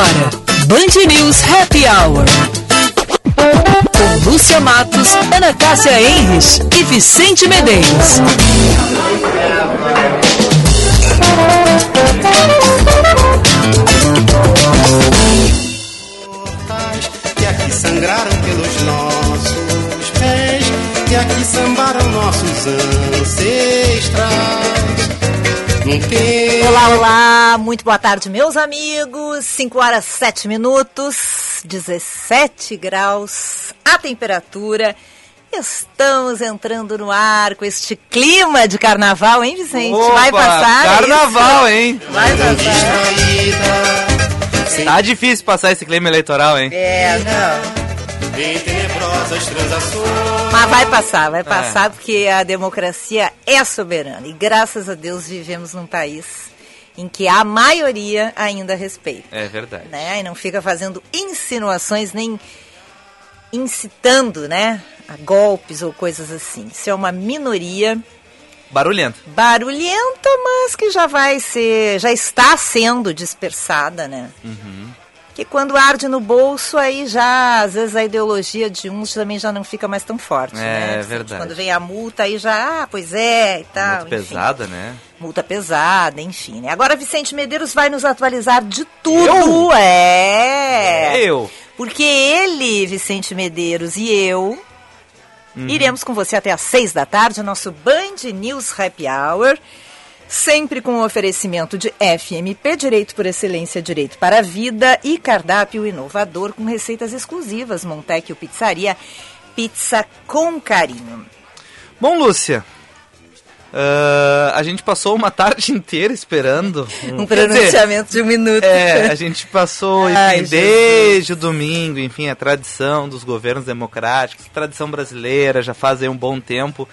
agora, Band News Happy Hour. Com Lúcia Matos, Ana Cássia Enres e Vicente Medeiros. Que aqui sangraram pelos nossos pés, que aqui sambaram nossos ancestrais. Olá, olá, muito boa tarde, meus amigos. 5 horas 7 minutos, 17 graus a temperatura. Estamos entrando no ar com este clima de carnaval, hein, Vicente? Opa, Vai passar? Carnaval, isso? hein? Vai passar. Tá difícil passar esse clima eleitoral, hein? É, não. Em tenebrosas transações. Mas vai passar, vai passar, porque a democracia é soberana. E graças a Deus vivemos num país em que a maioria ainda respeita. É verdade. Né? E não fica fazendo insinuações nem incitando, né? A golpes ou coisas assim. Isso é uma minoria Barulhento. barulhenta, mas que já vai ser, já está sendo dispersada, né? Que quando arde no bolso, aí já, às vezes a ideologia de uns também já não fica mais tão forte, É, né? é verdade. Quando vem a multa, aí já, ah, pois é, e tal. Muito enfim. pesada, né? Multa pesada, enfim, né? Agora Vicente Medeiros vai nos atualizar de tudo, é. Eu. Porque ele, Vicente Medeiros e eu Uhum. iremos com você até às seis da tarde, nosso Band News Happy Hour. Sempre com o oferecimento de FMP Direito por Excelência Direito para a Vida e cardápio inovador com receitas exclusivas. Montecchio Pizzaria, pizza com carinho. Bom, Lúcia. ah, a gente passou uma tarde inteira esperando. Um dizer, pronunciamento de um minuto. É, a gente passou, enfim, Ai, desde o domingo, enfim, a tradição dos governos democráticos, tradição brasileira, já faz aí um bom tempo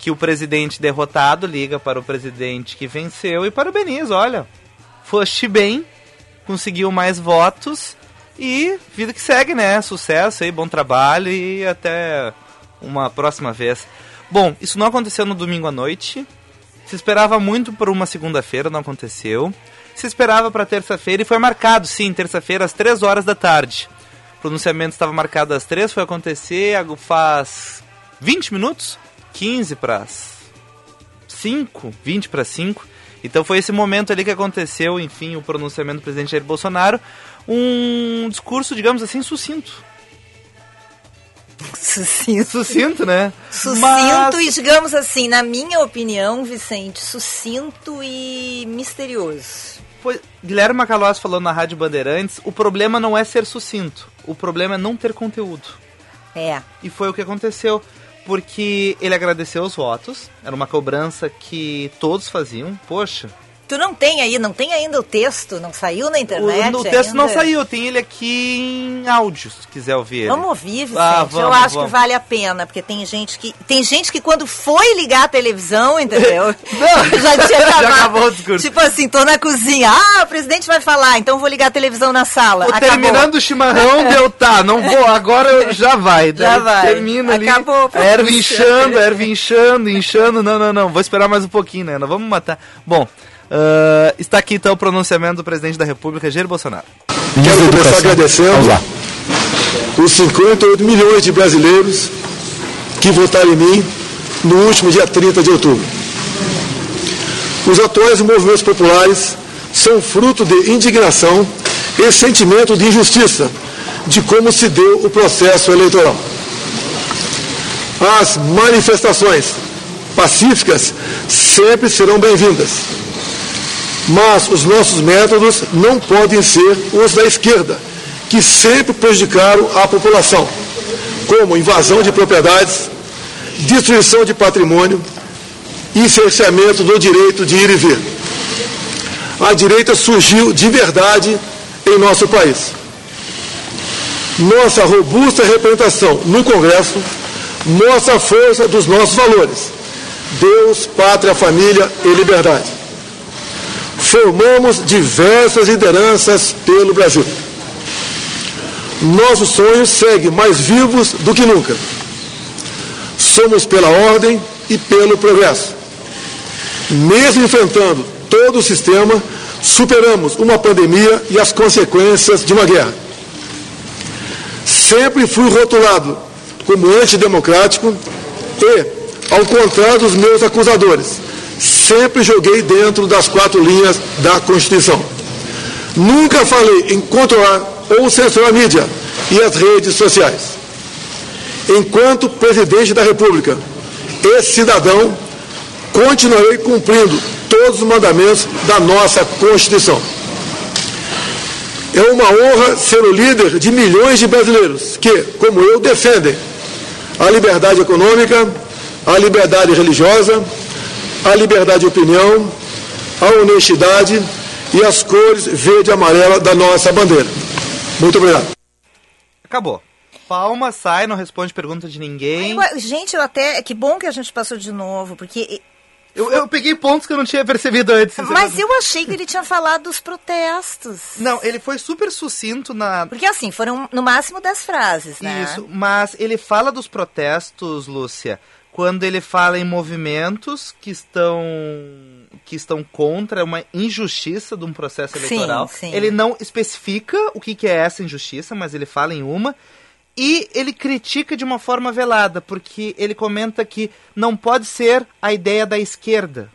que o presidente derrotado liga para o presidente que venceu e para o Beniz, olha, foste bem, conseguiu mais votos e vida que segue, né? Sucesso aí, bom trabalho e até uma próxima vez. Bom, isso não aconteceu no domingo à noite. Se esperava muito por uma segunda-feira, não aconteceu. Se esperava para terça-feira e foi marcado, sim, terça-feira às 3 horas da tarde. O pronunciamento estava marcado às 3, foi acontecer faz 20 minutos, 15 para 5, 20 para 5. Então foi esse momento ali que aconteceu, enfim, o pronunciamento do presidente Jair Bolsonaro. Um discurso, digamos assim, sucinto. Sucinto. Sucinto, né? Sucinto Mas- e, digamos assim, na minha opinião, Vicente, sucinto e misterioso. Pois, Guilherme Macalós falou na Rádio Bandeirantes, o problema não é ser sucinto, o problema é não ter conteúdo. É. E foi o que aconteceu, porque ele agradeceu os votos, era uma cobrança que todos faziam. Poxa, Tu não tem aí, não tem ainda o texto, não saiu na internet o, o texto não ainda? saiu, tem ele aqui em áudio, se quiser ouvir ele. Vamos ouvir, Vicente. Ah, Eu vamos, acho vamos. que vale a pena, porque tem gente que tem gente que quando foi ligar a televisão, entendeu? Não, já tinha já acabado. acabou o discurso. Tipo assim, tô na cozinha. Ah, o presidente vai falar, então vou ligar a televisão na sala. Pô, terminando o chimarrão, deu tá, não vou, agora eu- já vai. Já vai. Termina ali. Acabou A erva inchando, a erva inchando, inchando. Não, não, não, vou esperar mais um pouquinho, né? Não vamos matar. Bom, ah, está aqui então o pronunciamento do presidente da República, Jair Bolsonaro. Quero começar agradecendo os 58 milhões de brasileiros que votaram em mim no último dia 30 de outubro. Os atuais movimentos populares são fruto de indignação e sentimento de injustiça de como se deu o processo eleitoral. As manifestações pacíficas sempre serão bem-vindas. Mas os nossos métodos não podem ser os da esquerda, que sempre prejudicaram a população, como invasão de propriedades, destruição de patrimônio e cerceamento do direito de ir e vir. A direita surgiu de verdade em nosso país. Nossa robusta representação no Congresso mostra a força dos nossos valores: Deus, pátria, família e liberdade formamos diversas lideranças pelo Brasil. Nossos sonhos seguem mais vivos do que nunca. Somos pela ordem e pelo progresso. Mesmo enfrentando todo o sistema, superamos uma pandemia e as consequências de uma guerra. Sempre fui rotulado como antidemocrático e, ao contrário dos meus acusadores, sempre joguei dentro das quatro linhas da Constituição. Nunca falei em controlar ou censurar a mídia e as redes sociais. Enquanto presidente da República e cidadão, continuarei cumprindo todos os mandamentos da nossa Constituição. É uma honra ser o líder de milhões de brasileiros que, como eu, defendem a liberdade econômica, a liberdade religiosa, a liberdade de opinião, a honestidade e as cores verde e amarela da nossa bandeira. Muito obrigado. Acabou. Palma, sai, não responde pergunta de ninguém. Eu- gente, eu até. Que bom que a gente passou de novo, porque. Eu, eu peguei pontos que eu não tinha percebido antes. Mas eu achei que ele tinha falado dos protestos. Não, ele foi super sucinto na. Porque assim, foram no máximo 10 frases, né? Isso, mas ele fala dos protestos, Lúcia, quando ele fala em movimentos que estão que estão contra uma injustiça de um processo Sim, eleitoral. sim. Ele não especifica o que, que é essa injustiça, mas ele fala em uma. E ele critica de uma forma velada, porque ele comenta que não pode ser a ideia da esquerda,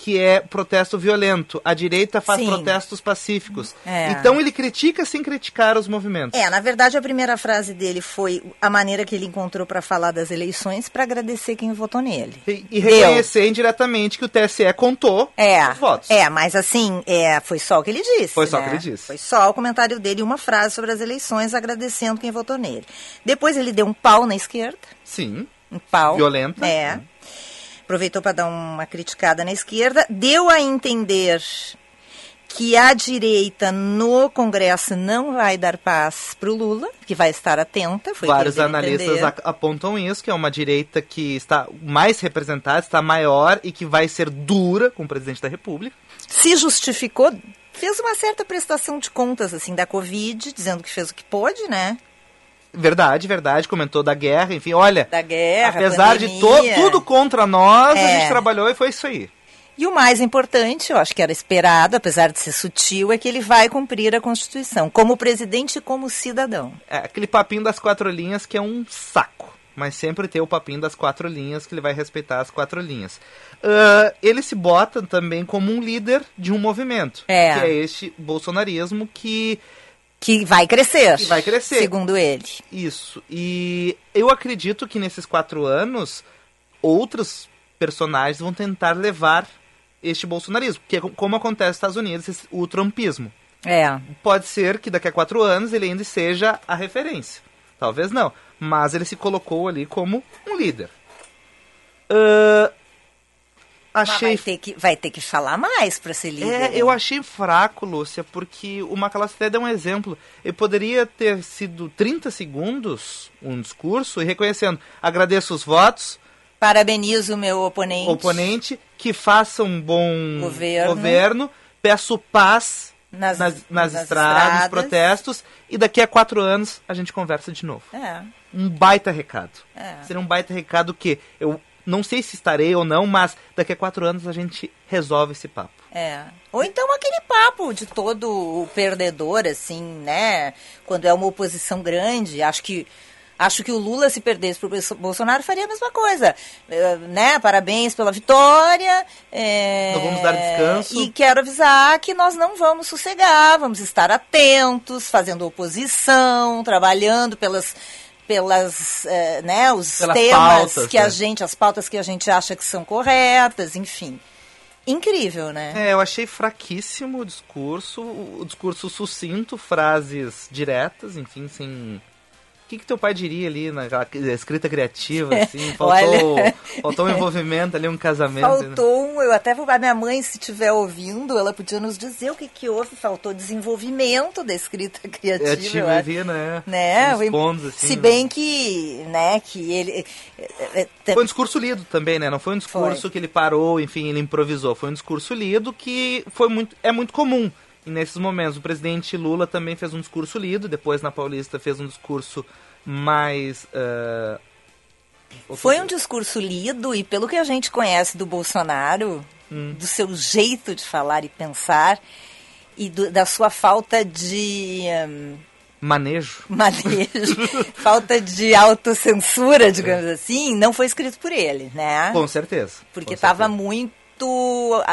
que é protesto violento. A direita faz Sim. protestos pacíficos. É. Então ele critica sem criticar os movimentos. É, na verdade, a primeira frase dele foi a maneira que ele encontrou para falar das eleições para agradecer quem votou nele. E, e Deu. reconhecer indiretamente que o TSE contou É, os votos. é, mas assim, é, foi só o que ele disse. Foi só o né? que ele disse. Foi só o comentário dele, uma frase sobre as eleições, agradecendo quem votou nele. Depois ele deu um pau na esquerda, Sim. um pau. Violenta. É. Aproveitou para dar uma criticada na esquerda, deu a entender que a direita no Congresso não vai dar paz para o Lula, que vai estar atenta. Vários analistas entender. apontam isso, que é uma direita que está mais representada, está maior e que vai ser dura com o presidente da República. se justificou, fez uma certa prestação de contas assim da Covid, dizendo que fez o que pôde, né? Verdade, verdade, comentou da guerra, enfim, olha. Da guerra, apesar de to- pandemia. tudo contra nós, a É. gente trabalhou e foi isso aí. E o mais importante, eu acho que era esperado, apesar de ser sutil, é que ele vai cumprir a Constituição, como presidente e como cidadão. É, aquele papinho das quatro linhas que é um saco. Mas sempre tem o papinho das quatro linhas, que ele vai respeitar as quatro linhas. Ah, ele se bota também como um líder de um movimento. É. Que é este bolsonarismo que. Que vai crescer. Que vai crescer. Segundo ele. Isso. E eu acredito que nesses quatro anos, outros personagens vão tentar levar este bolsonarismo. Que é co- como acontece nos Estados Unidos, o trumpismo. É. Pode ser que daqui a quatro anos ele ainda seja a referência. Talvez não. Mas ele se colocou ali como um líder. Ah, Mas achei. vai, ter que, vai ter que falar mais para ser líder. É, eu achei fraco, Lúcia, porque o até deu um exemplo. Ele poderia ter sido 30 segundos um discurso e reconhecendo, agradeço os votos, Parabenizo o meu oponente. oponente, que faça um bom Governo. governo, peço paz Nas- nas, nas, nas estradas, estradas. protestos, e daqui a quatro anos a gente conversa de novo. É. Um baita recado. É. Seria um baita recado que eu não sei se estarei ou não, mas daqui a quatro anos a gente resolve esse papo. É. Ou então aquele papo de todo o perdedor, assim, né? Quando é uma oposição grande. Acho que. Acho que o Lula, se perdesse pro Bolso- Bolsonaro, faria a mesma coisa. Eh, né? Parabéns pela vitória. eh, Não vamos dar descanso. E quero avisar que nós não vamos sossegar, vamos estar atentos, fazendo oposição, trabalhando pelas pelas eh, né os Pelas temas pautas, que a né? gente as pautas que a gente acha que são corretas enfim incrível né É, eu achei fraquíssimo o discurso, o discurso sucinto, frases diretas, enfim, sem. O que, que teu pai diria ali naquela escrita criativa, assim? Faltou, Olha. faltou um envolvimento ali, um casamento. né? Faltou um, eu até vou, a minha mãe, se estiver ouvindo, ela podia nos dizer o que, que houve. Faltou desenvolvimento da escrita criativa. É, eu tive, acho. né? né? Uns pontos, assim, se né? bem que, né, que ele... é, é, é, Foi um discurso lido também, né? Não foi um discurso Foi. que ele parou, enfim, ele improvisou. Foi um discurso lido que foi muito, é muito comum e nesses momentos. O presidente Lula também fez um discurso lido, depois na Paulista fez um discurso mais. ah, Foi um discurso lido e pelo que a gente conhece do Bolsonaro, Hum. do seu jeito de falar e pensar, e do, da sua falta de hum, Manejo. manejo, falta de autocensura, digamos assim, não foi escrito por ele, né? Com certeza. Porque estava muito.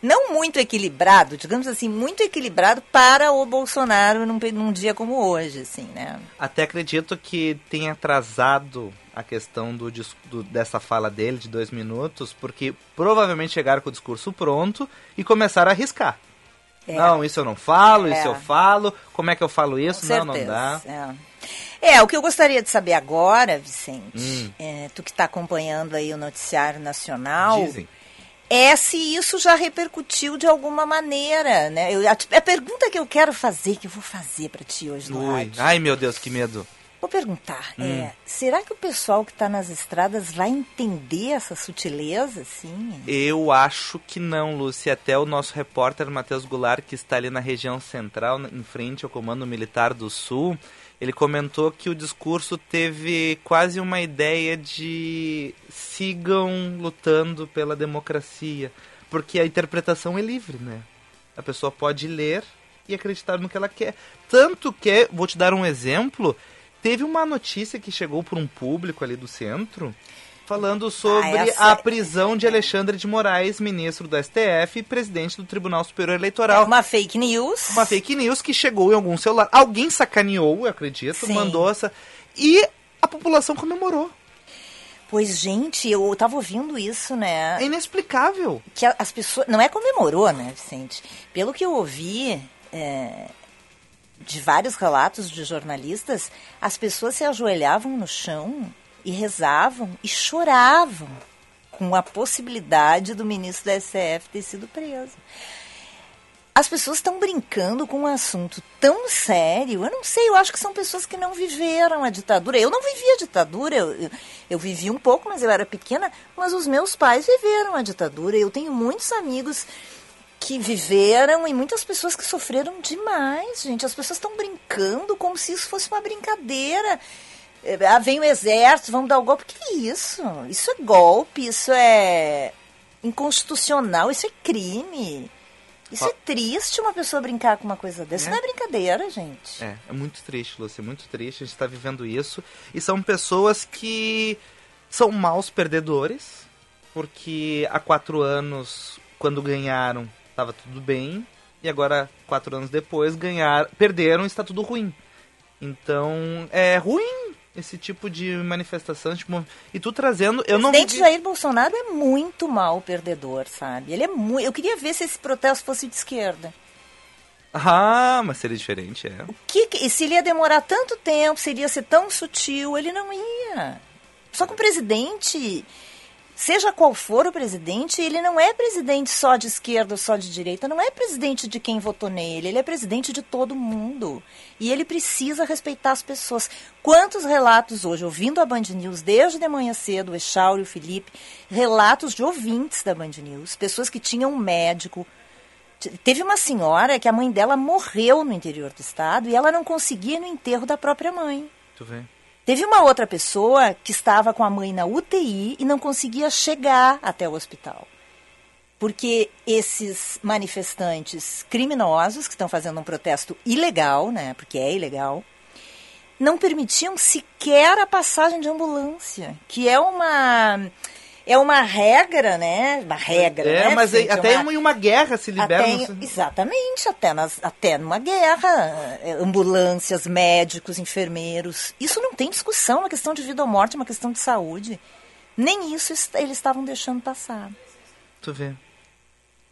Não muito equilibrado, digamos assim, muito equilibrado para o Bolsonaro num, num dia como hoje, assim, né? Até acredito que tenha atrasado a questão do, do- dessa fala dele de dois minutos, porque provavelmente chegaram com o discurso pronto e começaram a arriscar. É. Não, isso eu não falo, É. isso eu falo, como é que eu falo isso? Com Não, não certeza, dá. É. É, o que eu gostaria de saber agora, Vicente, Hum. é, tu que está acompanhando aí o noticiário nacional, Dizem. É se isso já repercutiu de alguma maneira, né? Eu, a, a pergunta que eu quero fazer, que eu vou fazer para ti hoje no Ui, rádio, ai meu Deus, que medo. vou perguntar, Hum. é, será que o pessoal que está nas estradas vai entender essa sutileza, assim? Eu acho que não, Lúcia. Até o nosso repórter Matheus Goulart, que está ali na região central, em frente ao Comando Militar do Sul, ele comentou que o discurso teve quase uma ideia de sigam lutando pela democracia. Porque a interpretação é livre, né? A pessoa pode ler e acreditar no que ela quer. Tanto que, vou te dar um exemplo, teve uma notícia que chegou por um público ali do centro falando sobre essa- a prisão de Alexandre de Moraes, ministro do STF e presidente do Tribunal Superior Eleitoral. Uma fake news. Uma fake news que chegou em algum celular. Alguém sacaneou, eu acredito, Sim. mandou essa. E a população comemorou. Pois, gente, eu tava ouvindo isso, né? É inexplicável. que as pessoas. Não é comemorou, né, Vicente? Pelo que eu ouvi é, de vários relatos de jornalistas, as pessoas se ajoelhavam no chão e rezavam e choravam com a possibilidade do ministro da STF ter sido preso. As pessoas estão brincando com um assunto tão sério. Eu não sei, eu acho que são pessoas que não viveram a ditadura. Eu não vivi a ditadura, eu, eu, eu vivi um pouco, mas eu era pequena. Mas os meus pais viveram a ditadura. Eu tenho muitos amigos que viveram e muitas pessoas que sofreram demais, gente. As pessoas estão brincando como se isso fosse uma brincadeira. Ah, vem o exército, vamos dar o golpe. Que isso? Isso é golpe, isso é inconstitucional, isso é crime. Isso é triste uma pessoa brincar com uma coisa dessa. Isso É. não é brincadeira, gente. É, é muito triste, Lúcia, é muito triste. A gente está vivendo isso. E são pessoas que são maus perdedores, porque há quatro anos, quando ganharam, estava tudo bem. E agora, quatro anos depois, ganhar, perderam e está tudo ruim. Então, é ruim esse tipo de manifestação. Tipo, e tu trazendo. Eu O não presidente Jair Bolsonaro é muito mal perdedor, sabe? Ele é muito. Eu queria ver se esse protesto fosse de esquerda. Ah, mas seria diferente, é. Que, que- e se ele ia demorar tanto tempo, se ele ia ser tão sutil, ele não ia. Só que o presidente, seja qual for o presidente, ele não é presidente só de esquerda só de direita, não é presidente de quem votou nele, ele é presidente de todo mundo. E ele precisa respeitar as pessoas. Quantos relatos hoje, ouvindo a Band News desde de manhã cedo, o Echauri, o Felipe, relatos de ouvintes da Band News, pessoas que tinham um médico, Te- Teve uma senhora que a mãe dela morreu no interior do estado e ela não conseguia ir no enterro da própria mãe. Tu vê. Teve uma outra pessoa que estava com a mãe na UTI e não conseguia chegar até o hospital. Porque esses manifestantes criminosos que estão fazendo um protesto ilegal, né? Porque é ilegal, não permitiam sequer a passagem de ambulância, que é uma é uma regra, né? Uma regra, É, né, mas Vicente? até uma... em uma guerra se libera. Até, em- exatamente, até, nas, até numa guerra, eh, ambulâncias, médicos, enfermeiros. Isso não tem discussão, é uma questão de vida ou morte, é uma questão de saúde. Nem isso eles estavam deixando passar. Tu vê.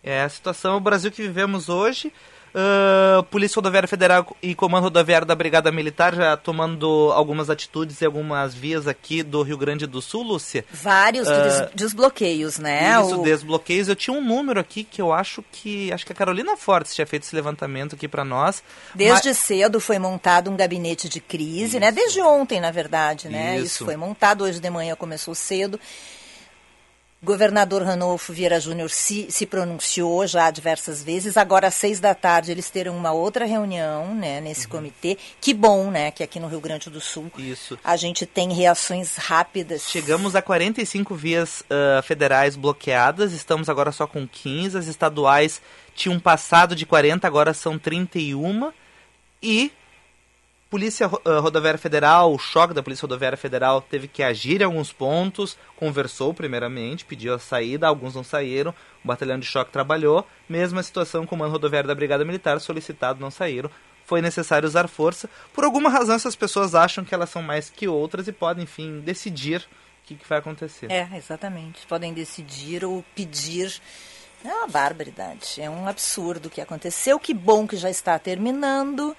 É a situação, o Brasil que vivemos hoje. Ah, Polícia Rodoviária Federal e Comando Rodoviário da Brigada Militar já tomando algumas atitudes e algumas vias aqui do Rio Grande do Sul, Lúcia. Vários des- desbloqueios, né? Isso, O- desbloqueios. Eu tinha um número aqui que eu acho que. Acho que a Carolina Fortes tinha feito esse levantamento aqui pra nós. Desde Mas- cedo foi montado um gabinete de crise, né? Desde ontem, na verdade, né? Isso. Isso foi montado, hoje de manhã começou cedo. Governador Ranolfo Vieira Júnior se, se pronunciou já diversas vezes. Agora, às seis da tarde, eles terão uma outra reunião né, nesse comitê. Que bom, né? Que aqui no Rio Grande do Sul Isso. a gente tem reações rápidas. Chegamos a 45 vias ah, federais bloqueadas, estamos agora só com 15. As estaduais tinham passado de 40, agora são 31. E Polícia ah, Rodoviária Federal, o choque da Polícia Rodoviária Federal teve que agir em alguns pontos, conversou primeiramente, pediu a saída, alguns não saíram, o batalhão de choque trabalhou, mesma situação com o mando rodoviário da Brigada Militar, solicitado, não saíram. Foi necessário usar força. Por alguma razão, essas pessoas acham que elas são mais que outras e podem, enfim, decidir o que, que vai acontecer. É, exatamente. Podem decidir ou pedir. É uma barbaridade. É um absurdo o que aconteceu. Que bom que já está terminando.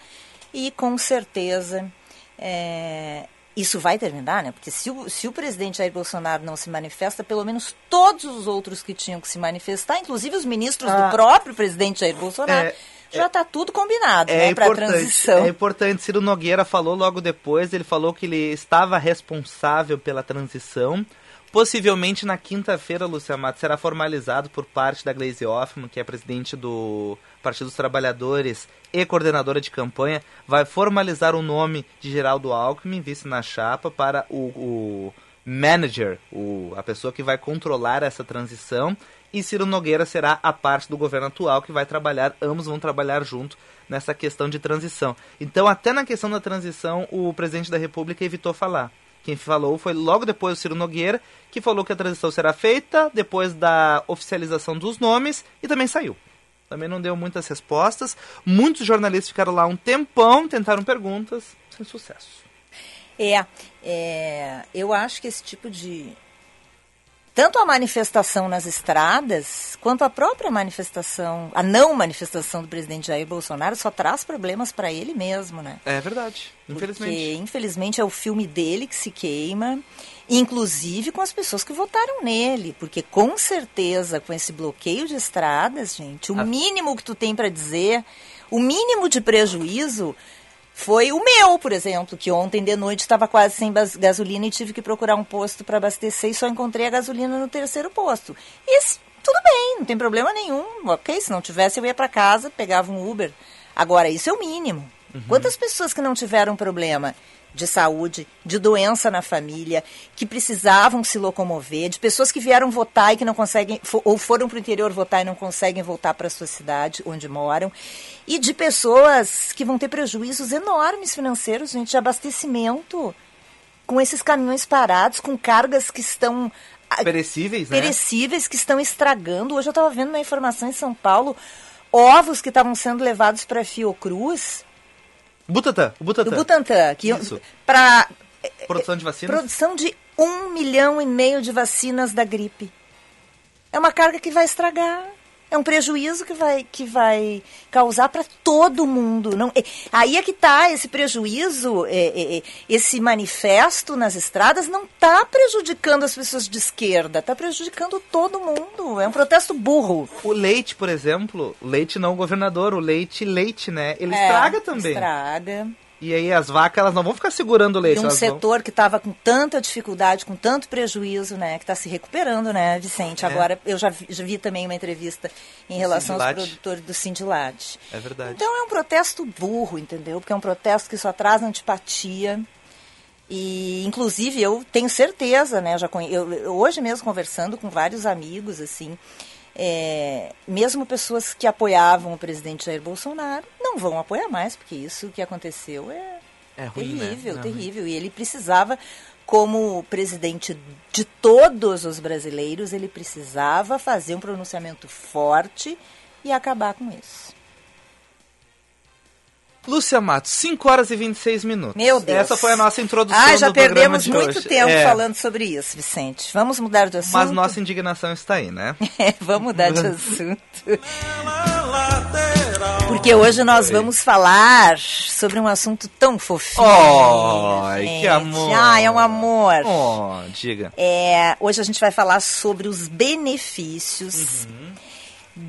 E com certeza é, isso vai terminar, né? Porque se o, se o presidente Jair Bolsonaro não se manifesta, pelo menos todos os outros que tinham que se manifestar, inclusive os ministros Ah. do próprio presidente Jair Bolsonaro, É, já está tudo combinado É né, para a transição. é importante. Ciro Nogueira falou logo depois, ele falou que ele estava responsável pela transição. Possivelmente na quinta-feira, Lúcia Matos, será formalizado por parte da Glaze Hoffman, que é presidente do Partido dos Trabalhadores e coordenadora de campanha, vai formalizar o nome de Geraldo Alckmin, vice na chapa, para o, o manager, o, a pessoa que vai controlar essa transição. E Ciro Nogueira será a parte do governo atual que vai trabalhar, ambos vão trabalhar junto nessa questão de transição. Então, até na questão da transição, o presidente da República evitou falar. Quem falou foi logo depois o Ciro Nogueira, que falou que a transição será feita depois da oficialização dos nomes e também saiu. Também não deu muitas respostas. Muitos jornalistas ficaram lá um tempão, tentaram perguntas, sem sucesso. É, é, eu acho que esse tipo de. Tanto a manifestação nas estradas, quanto a própria manifestação, a não manifestação do presidente Jair Bolsonaro só traz problemas para ele mesmo, né? É verdade, infelizmente. Porque, infelizmente, é o filme dele que se queima, inclusive com as pessoas que votaram nele. Porque, com certeza, com esse bloqueio de estradas, gente, o A- mínimo que tu tem para dizer, o mínimo de prejuízo foi o meu, por exemplo, que ontem de noite estava quase sem gasolina e tive que procurar um posto para abastecer e só encontrei a gasolina no terceiro posto. Esse, tudo bem, não tem problema nenhum. Ok, se não tivesse, eu ia para casa, pegava um Uber. Agora, isso é o mínimo. Quantas pessoas que não tiveram problema de saúde, de doença na família, que precisavam se locomover, de pessoas que vieram votar e que não conseguem, ou foram para o interior votar e não conseguem voltar para a sua cidade onde moram, e de pessoas que vão ter prejuízos enormes financeiros, gente, de abastecimento, com esses caminhões parados, com cargas que estão ah, Perecíveis, né? perecíveis que estão estragando. Hoje eu estava vendo uma informação em São Paulo, ovos que estavam sendo levados para Fiocruz, Butantan, o Butantan. do Butantan, que para Produção de vacinas. produção de um milhão e meio de vacinas da gripe. É uma carga que vai estragar. É um prejuízo que vai, que vai causar para todo mundo. Não, é- aí é que está esse prejuízo, é, é, é, esse manifesto nas estradas não está prejudicando as pessoas de esquerda, está prejudicando todo mundo. É um protesto burro. O leite, por exemplo, o leite não o governador, o leite, leite, né? Ele É, estraga também. Estraga. E aí as vacas, elas não vão ficar segurando o leite. E um elas vão- setor que estava com tanta dificuldade, com tanto prejuízo, né? Que está se recuperando, né, Vicente? É. Agora, eu já vi, já vi também uma entrevista em relação aos produtores do Sindilad. É verdade. Então é um protesto burro, entendeu? Porque é um protesto que só traz antipatia. E, inclusive, eu tenho certeza, né? Já conhe... eu, eu hoje mesmo conversando com vários amigos, assim, é, mesmo pessoas que apoiavam o presidente Jair Bolsonaro, não vão apoiar mais, porque isso que aconteceu é, É ruim, né? terrível, É terrível. E ele precisava, como presidente de todos os brasileiros, ele precisava fazer um pronunciamento forte e acabar com isso. Lúcia Matos, 5 horas e 26 minutos. Meu Deus. Essa foi a nossa introdução Ah, já do programa perdemos de muito hoje. tempo É, falando sobre isso, Vicente. Vamos mudar de assunto? Mas nossa indignação está aí, né? É, vamos mudar de assunto. Porque hoje nós vamos falar sobre um assunto tão fofinho. Ai, que amor. Ah, é um amor. Oh, diga. É, hoje a gente vai falar sobre os benefícios Uhum.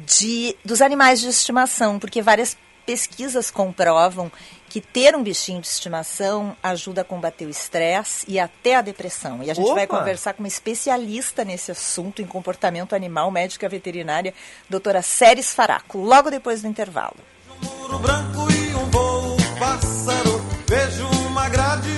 de, dos animais de estimação, porque várias pesquisas comprovam que ter um bichinho de estimação ajuda a combater o estresse e até a depressão. E a gente Opa! vai conversar com uma especialista nesse assunto, em comportamento animal, médica veterinária, doutora Séries Faraco, logo depois do intervalo. muro branco e um voo pássaro. Vejo uma grade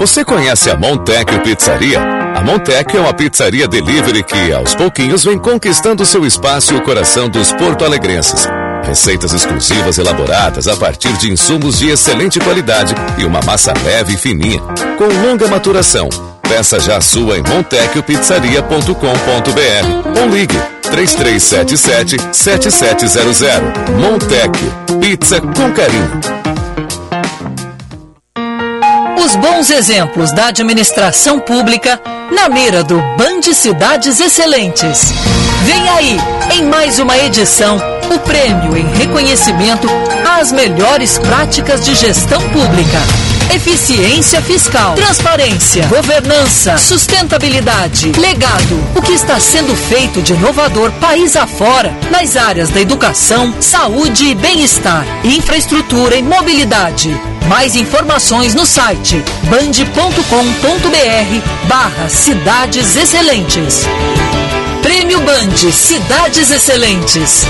Você conhece a Montecchio Pizzaria? A Montecchio é uma pizzaria delivery que, aos pouquinhos, vem conquistando seu espaço e o coração dos porto-alegrenses. Receitas exclusivas elaboradas a partir de insumos de excelente qualidade e uma massa leve e fininha, com longa maturação. Peça já sua em montecchiopizzaria.com.br ou ligue 3377-7700. Montecchio, pizza com carinho. Os bons exemplos da administração pública na mira do Band Cidades Excelentes. Vem aí, em mais uma edição, o prêmio em reconhecimento às melhores práticas de gestão pública. Eficiência fiscal, transparência, governança, sustentabilidade, legado. O que está sendo feito de inovador país afora nas áreas da educação, saúde e bem-estar, infraestrutura e mobilidade. Mais informações no site band.com.br barra Cidades Excelentes. Prêmio Band Cidades Excelentes.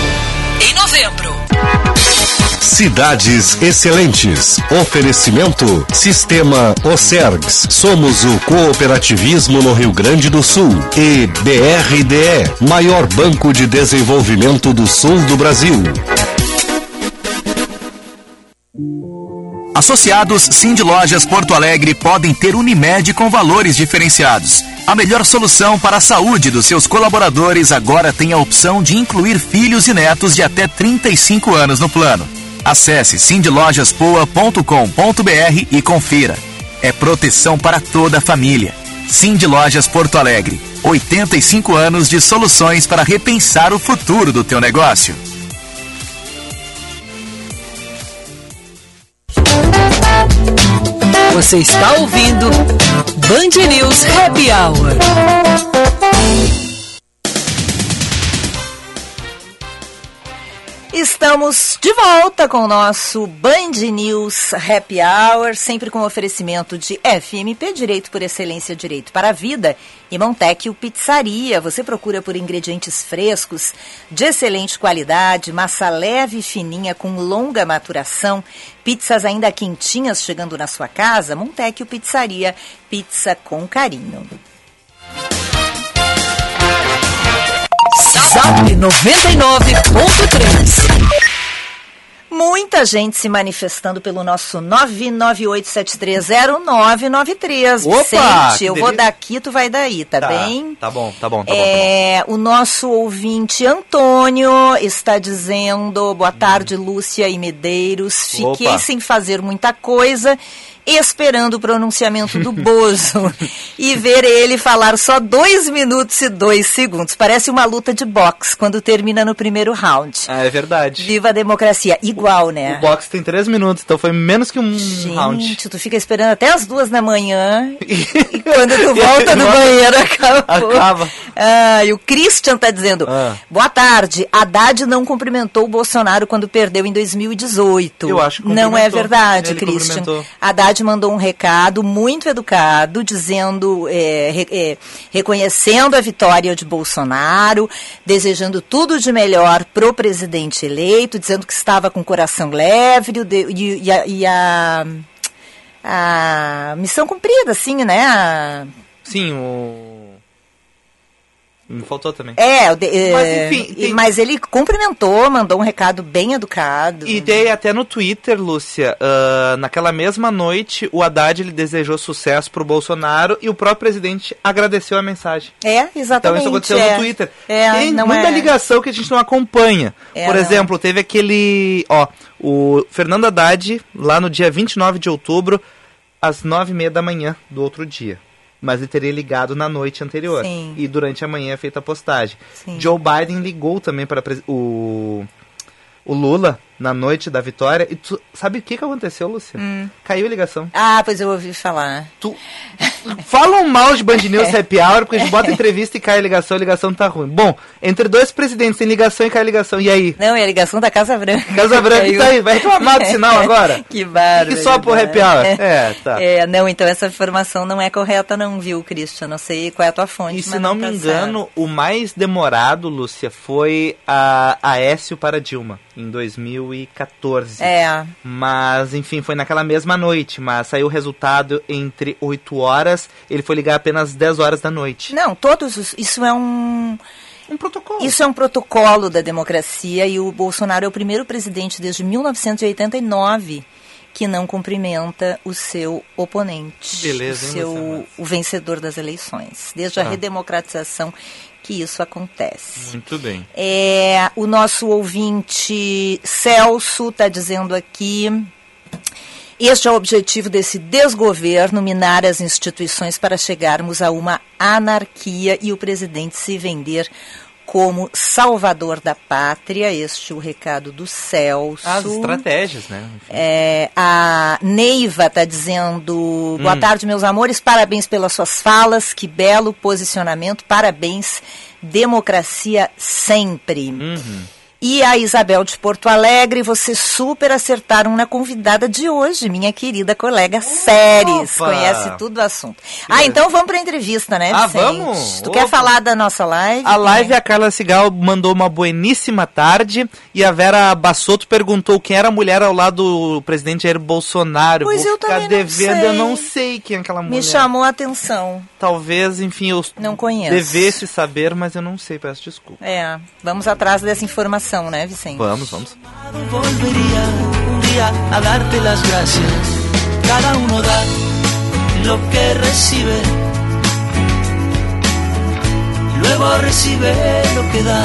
Em novembro. Cidades Excelentes. Oferecimento Sistema Ocergs. Somos o cooperativismo no Rio Grande do Sul. E BRDE, maior banco de desenvolvimento do sul do Brasil. Associados Cindy Lojas Porto Alegre podem ter Unimed com valores diferenciados. A melhor solução para a saúde dos seus colaboradores agora tem a opção de incluir filhos e netos de até 35 anos no plano. Acesse cindylojaspoa.com.br e confira. É proteção para toda a família. Cindy Lojas Porto Alegre. 85 anos de soluções para repensar o futuro do teu negócio. Você está ouvindo Band News Happy Hour. Estamos de volta com o nosso Band News Happy Hour, sempre com oferecimento de FMP Direito por Excelência Direito para a Vida e Montecchio Pizzaria. Você procura por ingredientes frescos, de excelente qualidade, massa leve e fininha com longa maturação, pizzas ainda quentinhas chegando na sua casa. Montecchio Pizzaria, pizza com carinho. Zap 99.3. Muito Muita gente se manifestando pelo nosso 998730993. Opa, Vicente, eu vou daqui, tu vai daí, tá, bem? Tá bom, tá bom, tá bom. É, o nosso ouvinte Antônio está dizendo: boa tarde, Lúcia e Medeiros. Fiquei Opa. sem fazer muita coisa, esperando o pronunciamento do Bozo e ver ele falar só dois minutos e dois segundos. Parece uma luta de boxe quando termina no primeiro round. Ah, é verdade. Viva a democracia. Igual, né? O boxe tem três minutos, então foi menos que um round. Gente, tu fica esperando até as duas da manhã e quando tu volta do banheiro acabou. Acaba. Ah, e o Christian tá dizendo: Ah. Boa tarde. Haddad não cumprimentou o Bolsonaro quando perdeu em 2018. Eu acho que Não é verdade, Ele Christian. cumprimentou. Mandou um recado muito educado, dizendo, é, re- é, reconhecendo a vitória de Bolsonaro, desejando tudo de melhor pro presidente eleito, dizendo que estava com o coração leve e, o e- e a, e a- a missão cumprida, assim, né? A- Sim, o. Me faltou também. É, o de- Mas, é, enfim, e- tem- mas ele cumprimentou, mandou um recado bem educado. E daí até no Twitter, Lúcia, ah, naquela mesma noite, o Haddad ele desejou sucesso pro Bolsonaro e o próprio presidente agradeceu a mensagem. É, Então exatamente. isso aconteceu é. no Twitter. É, Tem não muita é. ligação que a gente não acompanha. É, Por não. exemplo, teve aquele, ó, o Fernando Haddad, lá no dia 29 de outubro, às nove e meia da manhã do outro dia. Mas ele teria ligado na noite anterior. Sim. E durante a manhã é feita a postagem. Sim. Joe Biden ligou também para o, o Lula na noite da vitória. E tu sabe o que, que aconteceu, Lúcia? Hum. Caiu a ligação. Ah, pois eu ouvi falar. Tu falam mal de Band News Happy Hour porque a gente bota entrevista e cai a ligação, a ligação tá ruim. Bom, entre dois presidentes tem ligação e cai a ligação. E aí? Não, é a ligação da Casa Branca. Casa Branca Caiu. tá aí, vai reclamar do sinal agora? que bárbaro. E só pro Happy Hour? É, tá. É, não, então essa informação não é correta não, viu, Christian? Não sei qual é a tua fonte. E se mas não me tá engano, o mais demorado, Lúcia, foi a Aécio para Dilma, em 2014. certo. É, Mas, enfim, foi naquela mesma noite. Mas saiu o resultado entre 8 horas. Ele foi ligar apenas 10 horas da noite. não, todos os, isso é um Um protocolo. isso é um protocolo da democracia e o Bolsonaro é o primeiro presidente desde 1989 que não cumprimenta o seu oponente, Beleza, o seu o vencedor das eleições, desde a Tá. redemocratização que isso acontece. Muito bem. É, o nosso ouvinte Celso está dizendo aqui. Este é o objetivo desse desgoverno, minar as instituições para chegarmos a uma anarquia e o presidente se vender como salvador da pátria. Este é o recado do Celso. As estratégias, né? É, a Neiva está dizendo: Boa Hum. tarde, meus amores, parabéns pelas suas falas, que belo posicionamento, parabéns, democracia sempre. Uhum. E a Isabel de Porto Alegre, vocês super acertaram na convidada de hoje, minha querida colega Séries. Conhece tudo o assunto. Ah, então vamos para a entrevista, né, Ah, Vicente? vamos? Tu Opa. quer falar da nossa live? A live, a Carla Cigal mandou uma bueníssima tarde e a Vera Bassotto perguntou quem era a mulher ao lado do presidente Jair Bolsonaro. Pois Vou eu ficar também não devendo, sei. eu não sei quem é aquela mulher. Me chamou a atenção. Talvez, enfim, eu Não conheço. devesse saber, mas eu não sei, peço desculpa. É, vamos atrás dessa informação, né, Vicente? Vamos, vamos. Volvería un día a darte las gracias. Cada uno da lo que recibe. Luego recibe lo que da.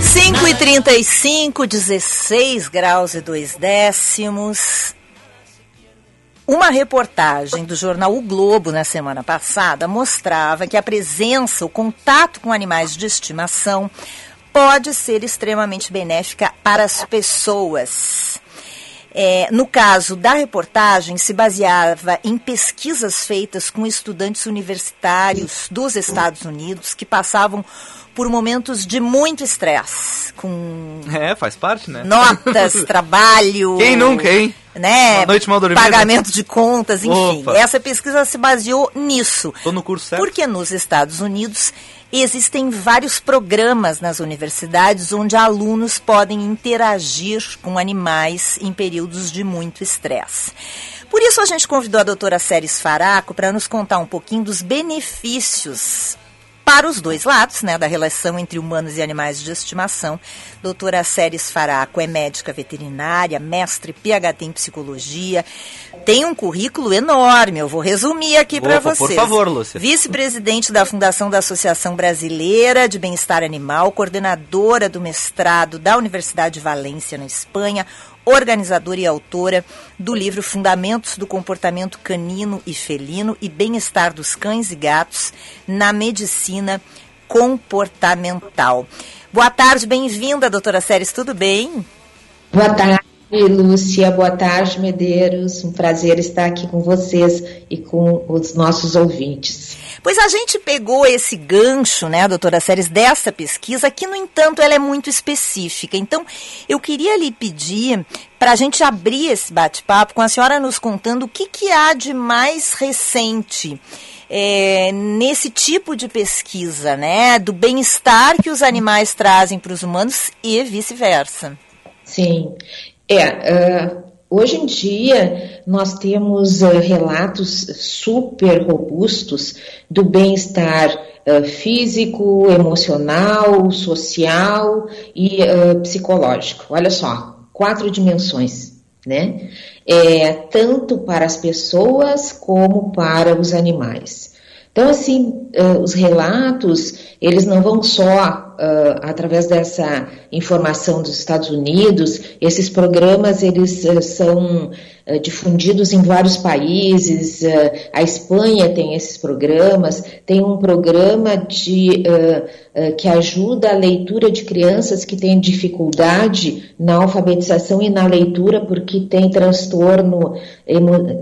5 e 35, 16 graus e 2 décimos. Uma reportagem do jornal O Globo na semana passada mostrava que a presença, o contato com animais de estimação pode ser extremamente benéfica para as pessoas. É, no caso da reportagem, se baseava em pesquisas feitas com estudantes universitários dos Estados Unidos que passavam por momentos de muito estresse, com É, faz parte, né? notas, trabalho. Quem nunca, hein? Né? Uma noite mal dormida. Pagamento de contas, enfim. Opa. Essa pesquisa se baseou nisso. Tô no curso certo. Porque nos Estados Unidos existem vários programas nas universidades onde alunos podem interagir com animais em períodos de muito estresse. Por isso a gente convidou a doutora Séries Faraco para nos contar um pouquinho dos benefícios para os dois lados, né, da relação entre humanos e animais de estimação. Doutora Séries Faraco é médica veterinária, mestre PhD em psicologia, tem um currículo enorme, eu vou resumir aqui para vocês. Por favor, Lúcia. Vice-presidente da Fundação da Associação Brasileira de Bem-Estar Animal, coordenadora do mestrado da Universidade de Valência, na Espanha, organizadora e autora do livro Fundamentos do Comportamento Canino e Felino e Bem-Estar dos Cães e Gatos na Medicina Comportamental. Boa tarde, bem-vinda, doutora Séries, tudo bem? Boa tarde. Lúcia, boa tarde, Medeiros. Um prazer estar aqui com vocês e com os nossos ouvintes. Pois a gente pegou esse gancho, né, doutora Séries, dessa pesquisa, que, no entanto, ela é muito específica. Então, eu queria lhe pedir para a gente abrir esse bate-papo com a senhora nos contando o que, que há de mais recente. É, nesse tipo de pesquisa, né, do bem-estar que os animais trazem para os humanos e vice-versa. Sim, é, uh, Hoje em dia, nós temos uh, relatos super robustos do bem-estar uh, físico, emocional, social e uh, psicológico. Olha só, quatro dimensões, né? É, tanto para as pessoas como para os animais. Então, assim, os relatos, eles não vão só uh, através dessa informação dos Estados Unidos, esses programas eles uh, são uh, difundidos em vários países. a Espanha tem esses programas, tem um programa de que ajuda a leitura de crianças que têm dificuldade na alfabetização e na leitura porque tem transtorno,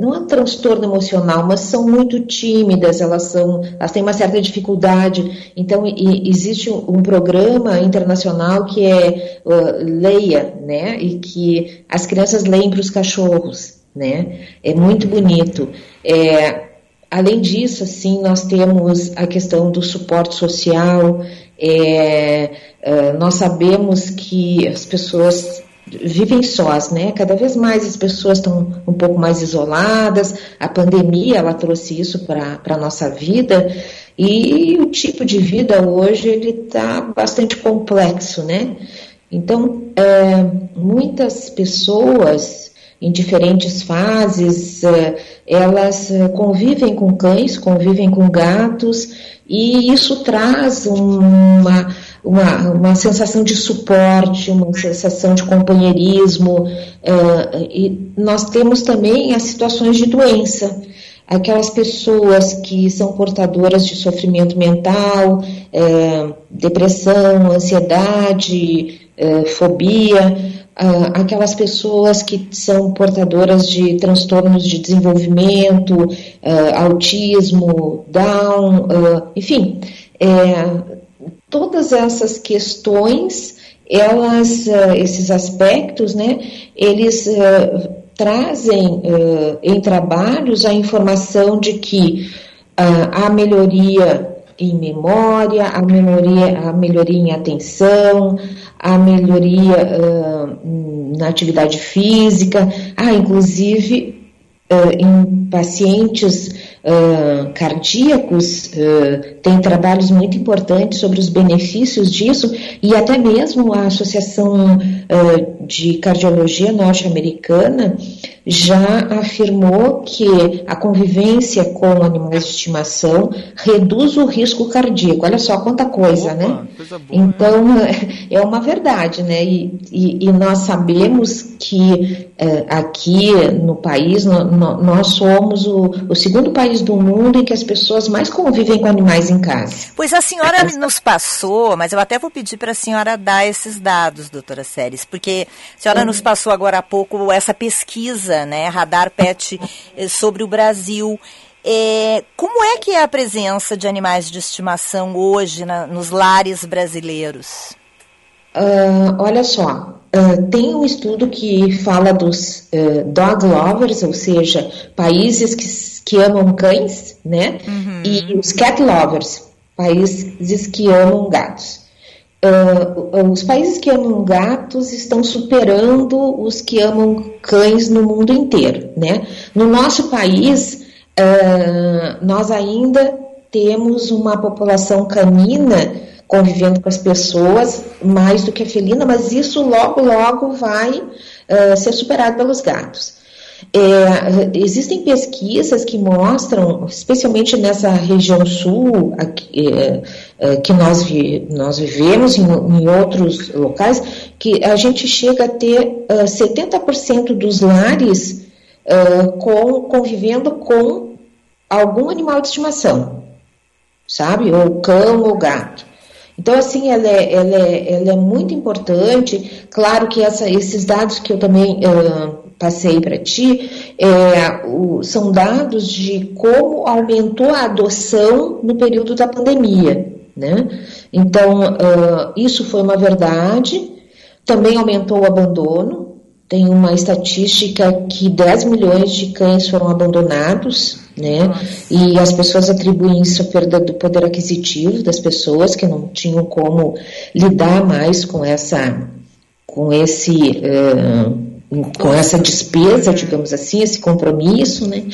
não é transtorno emocional, mas são muito tímidas, elas são, elas têm uma certa dificuldade. Então, e, existe um, um programa programa internacional que é uh, Leia, né? E que as crianças leem para os cachorros, né? É muito bonito. É, além disso, assim, nós temos a questão do suporte social. É, uh, nós sabemos que as pessoas vivem sós, né? Cada vez mais as pessoas estão um pouco mais isoladas. A pandemia ela trouxe isso para a nossa vida. E o tipo de vida hoje ele está bastante complexo, né? Então, é, muitas pessoas em diferentes fases, é, elas é, convivem com cães, convivem com gatos, e isso traz uma, uma, uma sensação de suporte, uma sensação de companheirismo, é, e nós temos também as situações de doença aquelas pessoas que são portadoras de sofrimento mental, é, depressão, ansiedade, é, fobia, aquelas pessoas que são portadoras de transtornos de desenvolvimento, é, autismo, Down, é, enfim, é, todas essas questões, elas, esses aspectos, né, eles trazem uh, em trabalhos a informação de que uh, há melhoria em memória, a melhoria, a melhoria em atenção, a melhoria uh, na atividade física, há inclusive em pacientes uh, cardíacos, uh, trabalhos muito importantes sobre os benefícios disso, e até mesmo a Associação uh, de Cardiologia Norte-Americana já afirmou que a convivência com animais de estimação reduz o risco cardíaco. Olha só quanta coisa, né? Opa, né? Coisa boa, então, é uma verdade, né? E, e, e nós sabemos que eh, aqui no país no, no, nós somos o, o, segundo país do mundo em que as pessoas mais convivem com animais em casa. Pois a senhora nos passou, mas eu até vou pedir para a senhora dar esses dados, doutora Séries, porque a senhora nos passou agora há pouco essa pesquisa, né, Radar Pet, eh, sobre o Brasil. É, como é que é a presença de animais de estimação hoje na, nos lares brasileiros? Uh, olha só, uh, tem um estudo que fala dos uh, dog lovers, ou seja, países que, que amam cães, né? Uhum. E os cat lovers, países que amam gatos. Os países que amam gatos estão superando os que amam cães no mundo inteiro, né? No nosso país, nós ainda temos uma população canina convivendo com as pessoas mais do que a felina, mas isso logo, logo vai uh, ser superado pelos gatos. É, existem pesquisas que mostram, especialmente nessa região sul aqui, é, é, que nós, vi, nós vivemos, em, em, outros locais, que a gente chega a ter uh, 70% dos lares uh, com, convivendo com algum animal de estimação, sabe? Ou cão ou gato. Então, assim, ela é, ela é, ela é muito importante. Claro que essa, esses dados que eu também uh, passei para ti é, o, são dados de como aumentou a adoção no período da pandemia. Né? Então, uh, isso foi uma verdade. Também aumentou o abandono. Tem uma estatística que 10 milhões de cães foram abandonados né? E as pessoas atribuem isso à perda do poder aquisitivo das pessoas que não tinham como lidar mais com essa, com esse, uh, com essa despesa, digamos assim, esse compromisso, né?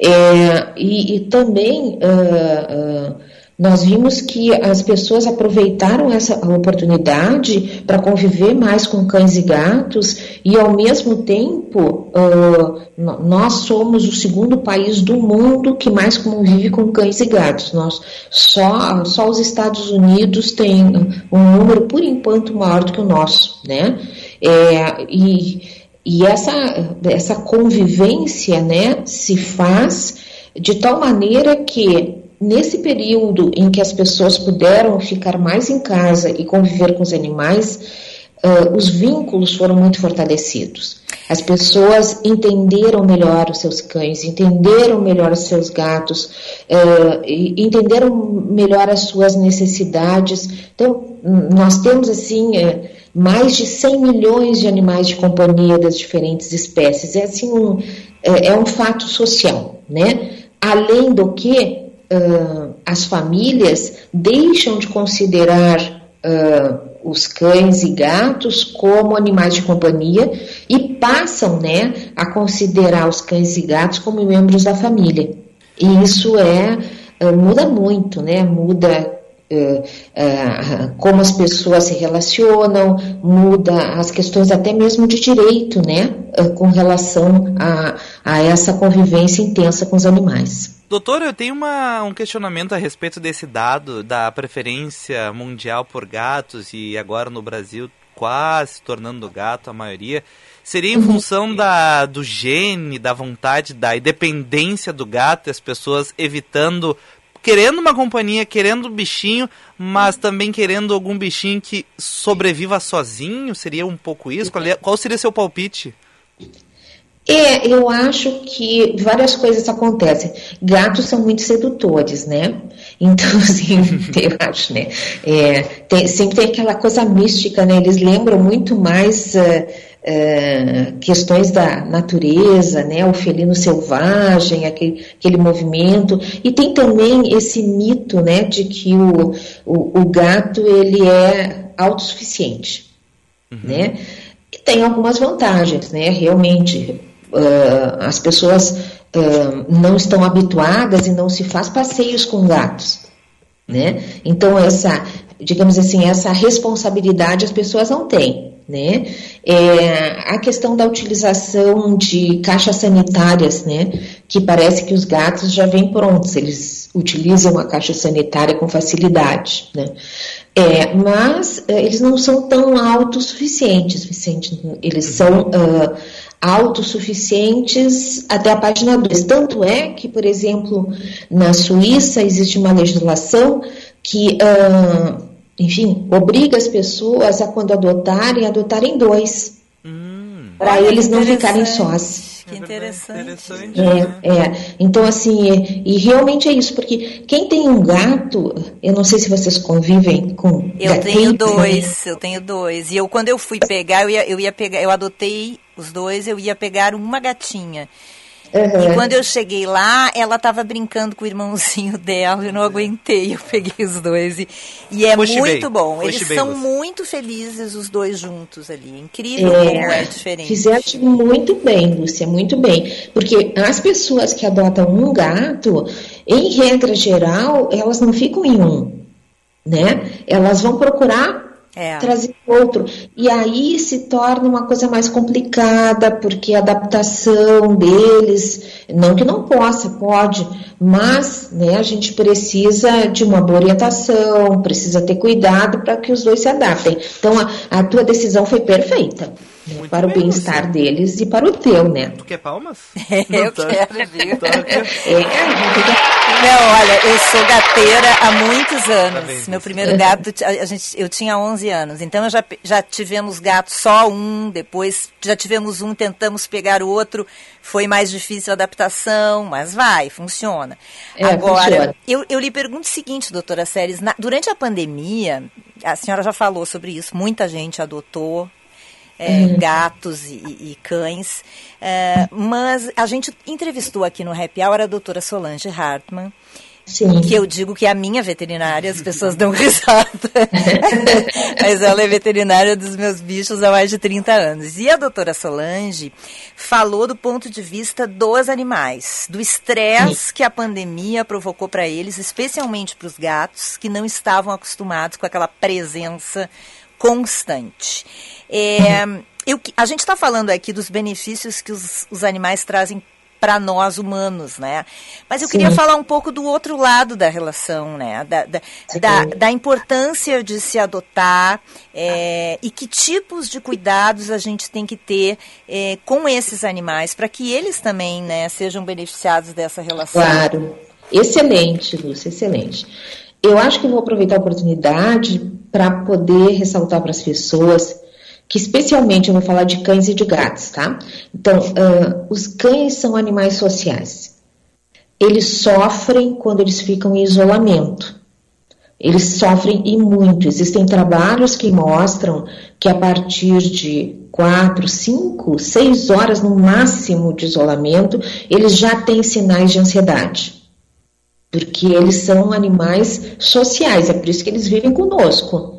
É, e, e, também uh, uh, nós vimos que as pessoas aproveitaram essa oportunidade para conviver mais com cães e gatos e, ao mesmo tempo, uh, nós somos o segundo país do mundo que mais convive com cães e gatos. Nós, só, só os Estados Unidos têm um número, por enquanto, maior do que o nosso, né? É, e e essa, essa convivência né, se faz de tal maneira que nesse período em que as pessoas puderam ficar mais em casa e conviver com os animais, uh, os vínculos foram muito fortalecidos. As pessoas entenderam melhor os seus cães, entenderam melhor os seus gatos, uh, entenderam melhor as suas necessidades. Então, nós temos assim. Uh, mais de 100 milhões de animais de companhia das diferentes espécies. É assim um, é, é um fato social, né? Além do que uh, as famílias deixam de considerar uh, os cães e gatos como animais de companhia e passam né, a considerar os cães e gatos como membros da família. E isso é uh, muda muito, né? Muda como as pessoas se relacionam, muda as questões até mesmo de direito, né, uh, com relação a, a essa convivência intensa com os animais. Doutor, eu tenho uma, um questionamento a respeito desse dado da preferência mundial por gatos e agora no Brasil quase tornando gato a maioria. Seria em uhum. função da, do gene, da vontade, da independência do gato, as pessoas evitando, querendo uma companhia, querendo um bichinho, mas também querendo algum bichinho que sobreviva sozinho? Seria um pouco isso? Qual, é, qual seria seu palpite? É, eu acho que várias coisas acontecem. Gatos são muito sedutores, né? Então, assim, eu acho, né? É, tem, sempre tem aquela coisa mística, né? Eles lembram muito mais uh, uh, questões da natureza, né? O felino selvagem, aquele, aquele movimento. E tem também esse mito, né? De que o, o, o gato, ele é autossuficiente, uhum. né? E tem algumas vantagens, né? Realmente, uh, as pessoas uh, não estão habituadas e não se faz passeios com gatos, né? Então essa, digamos assim, essa responsabilidade as pessoas não têm, né? É, a questão da utilização de caixas sanitárias, né? Que parece que os gatos já vêm prontos, eles utilizam a caixa sanitária com facilidade, né? É, mas uh, eles não são tão autossuficientes, Vicente. Eles são uh, autossuficientes até a página 2. Tanto é que, por exemplo, na Suíça existe uma legislação que, uh, enfim, obriga as pessoas a, quando adotarem, adotarem dois. Hum, para eles não ficarem sós. Que interessante. interessante é, né? é, Então, assim, e realmente é isso, porque quem tem um gato, eu não sei se vocês convivem com. Eu tenho dois, né? eu tenho dois. E eu, quando eu fui pegar, eu ia, eu ia pegar, eu adotei os dois, eu ia pegar uma gatinha. Uhum. E quando eu cheguei lá, ela estava brincando com o irmãozinho dela, eu não aguentei, eu peguei os dois. E, e é muito bem. bom. Eles são muito felizes, os dois juntos ali. Incrível é, como é diferente. Fizeram muito bem, Lúcia, muito bem. Porque as pessoas que adotam um gato, em regra geral, elas não ficam em um, né? Elas vão procurar é. trazer outro. E aí se torna uma coisa mais complicada, porque a adaptação deles, não que não possa, pode, mas né, a gente precisa de uma boa orientação, precisa ter cuidado para que os dois se adaptem. Então a, a tua decisão foi perfeita. Muito para o bem-estar deles e para o teu, né? Tu quer palmas? eu tá. quero, viu? Tá. É, Não, olha, eu sou gateira há muitos anos. Tá Meu primeiro gato, a gente, eu tinha 11 anos. Então, eu já, já tivemos gato só um, depois já tivemos um, tentamos pegar o outro. Foi mais difícil a adaptação, mas vai, funciona. É, Agora, funciona. Eu, eu lhe pergunto o seguinte, doutora Séries, durante a pandemia, a senhora já falou sobre isso, muita gente adotou, é, uhum. gatos e, e cães. É, mas a gente entrevistou aqui no Happy Hour a doutora Solange Hartmann. Sim. Que eu digo que é a minha veterinária, as pessoas dão risada. Mas ela é veterinária dos meus bichos há mais de 30 anos. E a doutora Solange falou do ponto de vista dos animais, do estresse que a pandemia provocou para eles, especialmente para os gatos, que não estavam acostumados com aquela presença constante. É, eu, a gente está falando aqui dos benefícios que os, os animais trazem para nós humanos, né? Mas eu Sim. queria falar um pouco do outro lado da relação, né? Da, da, da, da importância de se adotar é, e que tipos de cuidados a gente tem que ter é, com esses animais para que eles também, né, sejam beneficiados dessa relação. Claro, excelente, Lúcia, excelente. Eu acho que vou aproveitar a oportunidade para poder ressaltar para as pessoas que especialmente eu vou falar de cães e de gatos, tá? Então, uh, os cães são animais sociais. Eles sofrem quando eles ficam em isolamento. Eles sofrem e muito. Existem trabalhos que mostram que a partir de quatro, cinco, seis horas no máximo de isolamento, eles já têm sinais de ansiedade. Porque eles são animais sociais, é por isso que eles vivem conosco.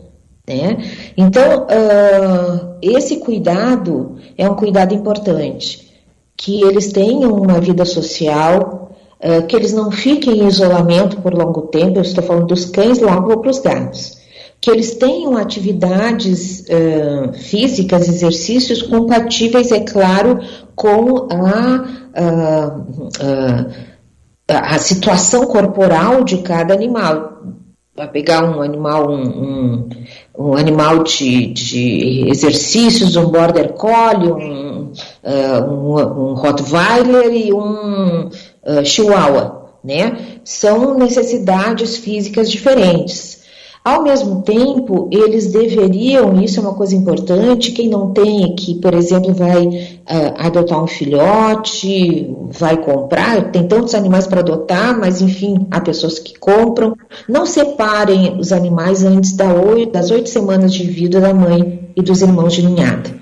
Né? Então, uh, esse cuidado é um cuidado importante, que eles tenham uma vida social, uh, que eles não fiquem em isolamento por longo tempo, eu estou falando dos cães, logo para os gatos, que eles tenham atividades uh, físicas, exercícios compatíveis, é claro, com a, a situação corporal de cada animal vai pegar um animal, um, um, um animal de, de, exercícios, um border collie, um, uh, um, um rottweiler e um uh, chihuahua, né? São necessidades físicas diferentes. Ao mesmo tempo, eles deveriam, isso é uma coisa importante, quem não tem que, por exemplo, vai uh, adotar um filhote, vai comprar, tem tantos animais para adotar, mas enfim, há pessoas que compram. Não separem os animais antes das oito semanas de vida da mãe e dos irmãos de ninhada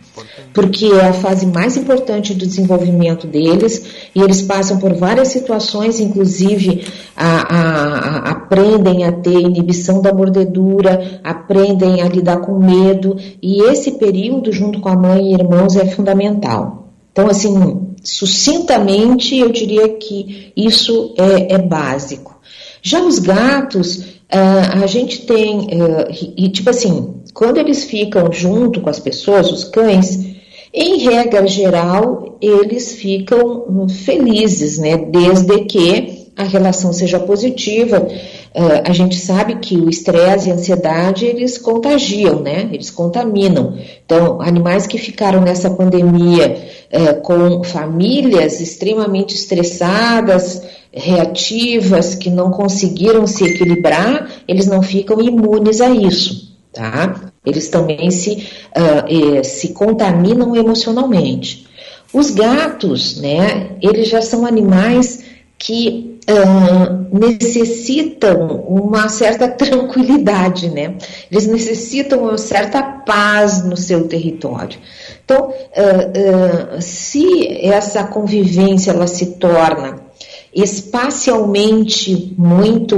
porque é a fase mais importante do desenvolvimento deles e eles passam por várias situações, inclusive a, a, a, aprendem a ter inibição da mordedura, aprendem a lidar com medo e esse período junto com a mãe e irmãos é fundamental. Então, assim, sucintamente, eu diria que isso é, é básico. Já os gatos, uh, a gente tem, uh, e tipo assim, quando eles ficam junto com as pessoas, os cães, em regra geral, eles ficam felizes, né? Desde que a relação seja positiva. Uh, a gente sabe que o estresse e a ansiedade eles contagiam, né? Eles contaminam. Então, animais que ficaram nessa pandemia uh, com famílias extremamente estressadas, reativas, que não conseguiram se equilibrar, eles não ficam imunes a isso, tá? Eles também se, uh, se contaminam emocionalmente. Os gatos, né, eles já são animais que uh, necessitam uma certa tranquilidade, né? Eles necessitam uma certa paz no seu território. Então, uh, se essa convivência ela se torna espacialmente muito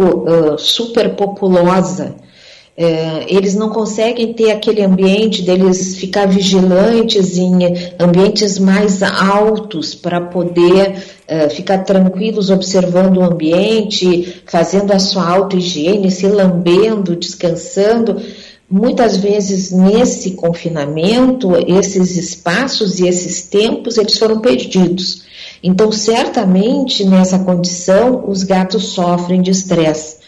superpopulosa, é, eles não conseguem ter aquele ambiente deles ficar vigilantes em ambientes mais altos para poder é, ficar tranquilos observando o ambiente, fazendo a sua auto-higiene, se lambendo, descansando. Muitas vezes nesse confinamento, esses espaços e esses tempos, eles foram perdidos. Então, certamente nessa condição, os gatos sofrem de estresse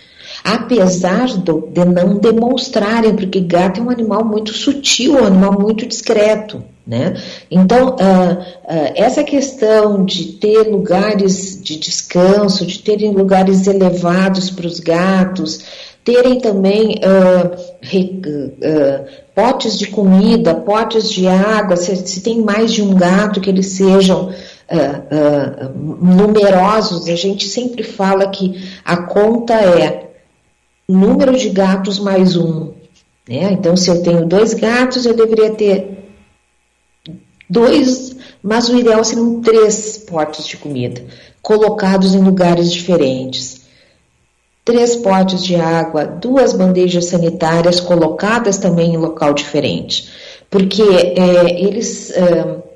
apesar do, de não demonstrarem, porque gato é um animal muito sutil, um animal muito discreto. Né? Então, uh, uh, essa questão de ter lugares de descanso, de terem lugares elevados para os gatos, terem também uh, re, potes de comida, potes de água, se, se, tem mais de um gato, que eles sejam numerosos, a gente sempre fala que a conta é número de gatos mais um. Né? Então, se eu tenho dois gatos, eu deveria ter dois, mas o ideal seriam três potes de comida, colocados em lugares diferentes. Três potes de água, duas bandejas sanitárias colocadas também em local diferente. Porque é, eles. É,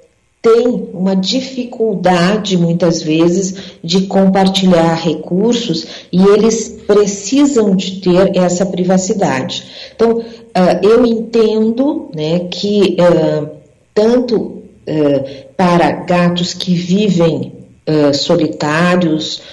tem uma dificuldade muitas vezes de compartilhar recursos e eles precisam de ter essa privacidade. Então, uh, eu entendo né, que uh, tanto uh, para gatos que vivem solitários,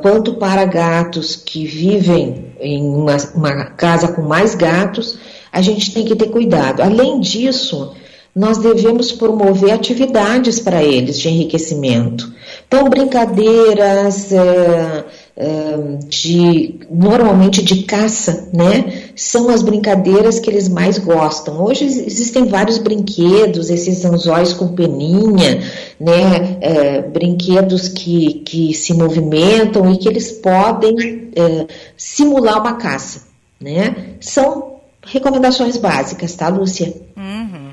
quanto para gatos que vivem em uma, uma casa com mais gatos, a gente tem que ter cuidado. Além disso, nós devemos promover atividades para eles de enriquecimento. Então, brincadeiras é, é, de normalmente de caça, né? São as brincadeiras que eles mais gostam. Hoje existem vários brinquedos, esses anzóis com peninha, né? É, brinquedos que, que se movimentam e que eles podem é, simular uma caça, né? São recomendações básicas, tá, Lúcia? Uhum.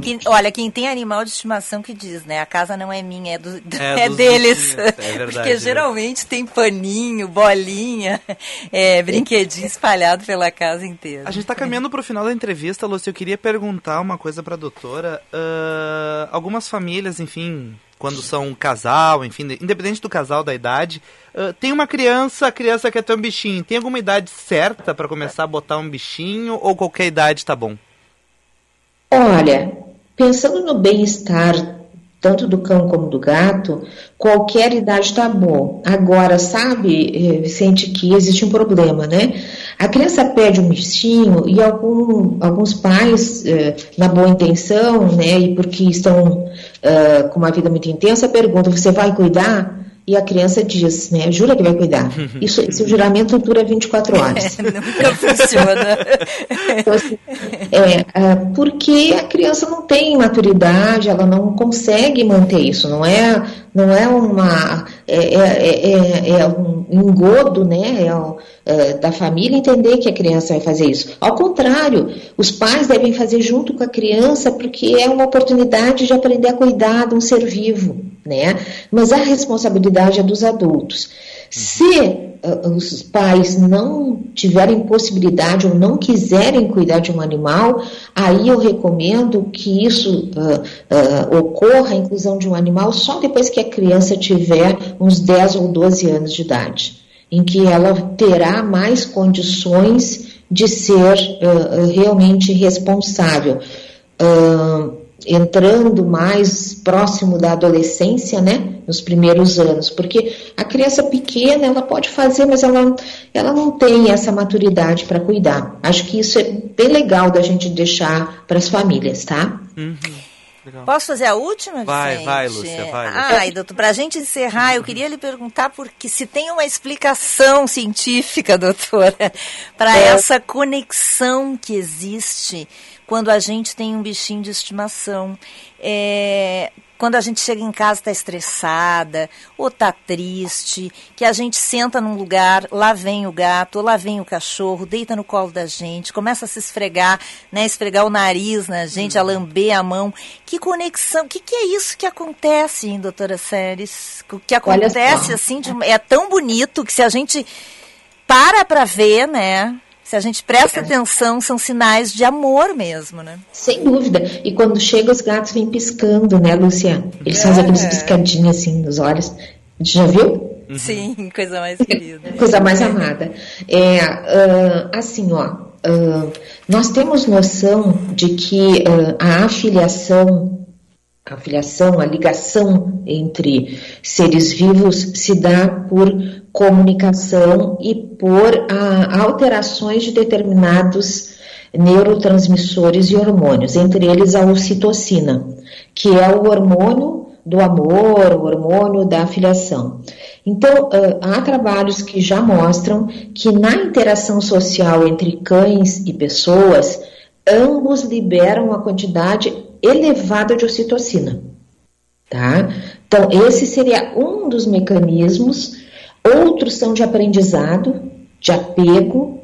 Que, olha, quem tem animal de estimação que diz, né? A casa não é minha, é, do, é, é deles. É verdade, Porque é. geralmente tem paninho, bolinha, é, brinquedinho espalhado pela casa inteira. A gente está caminhando para o final da entrevista, Lúcia. Eu queria perguntar uma coisa para a doutora. Uh, algumas famílias, enfim, quando são um casal, enfim, independente do casal, da idade, uh, tem uma criança, a criança quer ter um bichinho. Tem alguma idade certa para começar a botar um bichinho ou qualquer idade tá bom? Olha, pensando no bem-estar tanto do cão como do gato, qualquer idade tá bom. Agora, sabe, eh, Vicente, que existe um problema, né? A criança pede um bichinho e algum, alguns pais, eh, na boa intenção, né, e porque estão uh, com uma vida muito intensa, perguntam: você vai cuidar? E a criança diz, né, jura que vai cuidar. Isso, esse juramento dura 24 horas. É, nunca funciona. então, assim, é, é, porque a criança não tem maturidade, ela não consegue manter isso, não é, não é uma é, é, é, é um engodo né, é, da família entender que a criança vai fazer isso. Ao contrário, os pais devem fazer junto com a criança porque é uma oportunidade de aprender a cuidar de um ser vivo né? Mas a responsabilidade é dos adultos. Se uh, os pais não tiverem possibilidade ou não quiserem cuidar de um animal, aí eu recomendo que isso uh, uh, ocorra, a inclusão de um animal, só depois que a criança tiver uns 10 ou 12 anos de idade, em que ela terá mais condições de ser realmente responsável. Uh, entrando mais próximo da adolescência, né, nos primeiros anos, porque a criança pequena ela pode fazer, mas ela, ela não tem essa maturidade para cuidar. Acho que isso é bem legal da gente deixar para as famílias, tá? Uhum. Posso fazer a última, Vai, Vicente? vai, Lúcia, vai. Lúcia. Ai, doutor, para a gente encerrar, eu queria lhe perguntar porque se tem uma explicação científica, doutora, para é. essa conexão que existe quando a gente tem um bichinho de estimação. É, quando a gente chega em casa está estressada ou está triste, que a gente senta num lugar, lá vem o gato, ou lá vem o cachorro, deita no colo da gente, começa a se esfregar, né, esfregar o nariz na gente, a lamber a mão. Que conexão, o que, que é isso que acontece, hein, doutora Séries? O que acontece, assim, de, é tão bonito que se a gente para para ver, né, Se a gente presta atenção, são sinais de amor mesmo, né? Sem dúvida. E quando chega, os gatos vêm piscando, né, Luciana? Eles fazem aqueles piscadinhos assim nos olhos. Já viu? Sim, coisa mais querida. Coisa mais amada. É, ah, assim, ó, ah, nós temos noção de que ah, a afiliação, a afiliação, a ligação entre seres vivos se dá por comunicação e por ah, alterações de determinados neurotransmissores e hormônios, entre eles a ocitocina, que é o hormônio do amor, o hormônio da afiliação. Então, ah, há trabalhos que já mostram que na interação social entre cães e pessoas, ambos liberam uma quantidade elevada de ocitocina. Tá? Então, esse seria um dos mecanismos. Outros são de aprendizado, de apego,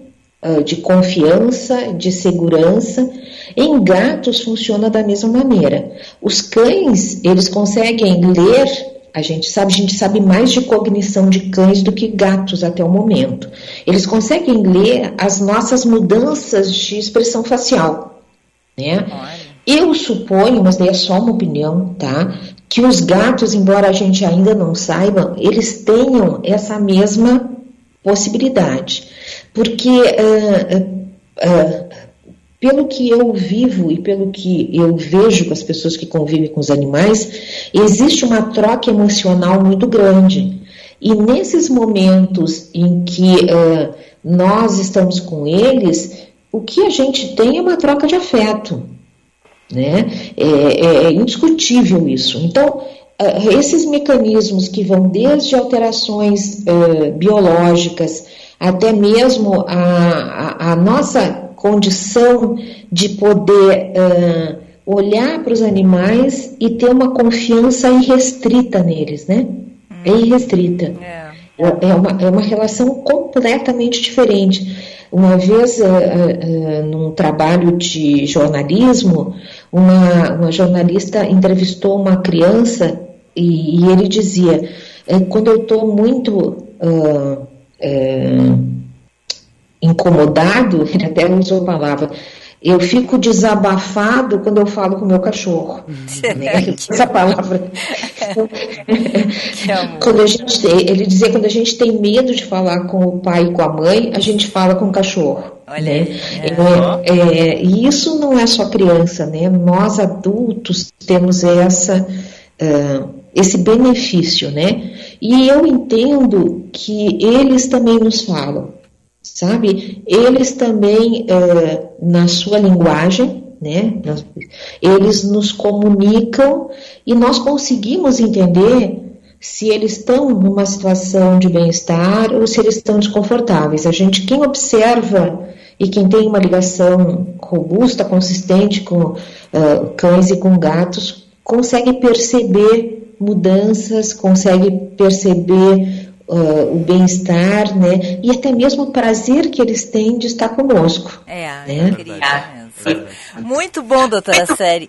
ah, de confiança, de segurança. Em gatos funciona da mesma maneira. Os cães, eles conseguem ler, a gente sabe, a gente sabe mais de cognição de cães do que gatos até o momento. Eles conseguem ler as nossas mudanças de expressão facial, né? Eu suponho, mas daí é só uma opinião, tá? Que os gatos, embora a gente ainda não saiba, eles tenham essa mesma possibilidade. Porque uh, uh, pelo que eu vivo e pelo que eu vejo com as pessoas que convivem com os animais, existe uma troca emocional muito grande. E nesses momentos em que nós estamos com eles, o que a gente tem é uma troca de afeto. Né? É, é, é indiscutível isso. Então, uh, esses mecanismos que vão desde alterações uh, biológicas até mesmo a, a, a, nossa condição de poder olhar para os animais e ter uma confiança irrestrita neles, né? É irrestrita. É. É, uma, é uma relação completamente diferente. Uma vez, uh, uh, num trabalho de jornalismo, uma, uma jornalista entrevistou uma criança e, e ele dizia: quando eu estou muito uh, incomodado, ele até usou a palavra, eu fico desabafado quando eu falo com o meu cachorro. né? Essa palavra. quando a gente, ele dizia quando a gente tem medo de falar com o pai e com a mãe, a gente fala com o cachorro. Olha, né? é. É, e isso não é só criança, né? Nós adultos temos essa, uh, esse benefício, né? E eu entendo que eles também nos falam sabe? Eles também, é, na sua linguagem, né? Eles nos comunicam e nós conseguimos entender se eles estão numa situação de bem-estar ou se eles estão desconfortáveis. A gente, quem observa e quem tem uma ligação robusta, consistente com uh, cães e com gatos, consegue perceber mudanças, consegue perceber uh, o bem-estar, né? E até mesmo o prazer que eles têm de estar conosco. É, né? mesmo. Muito bom, doutora Série.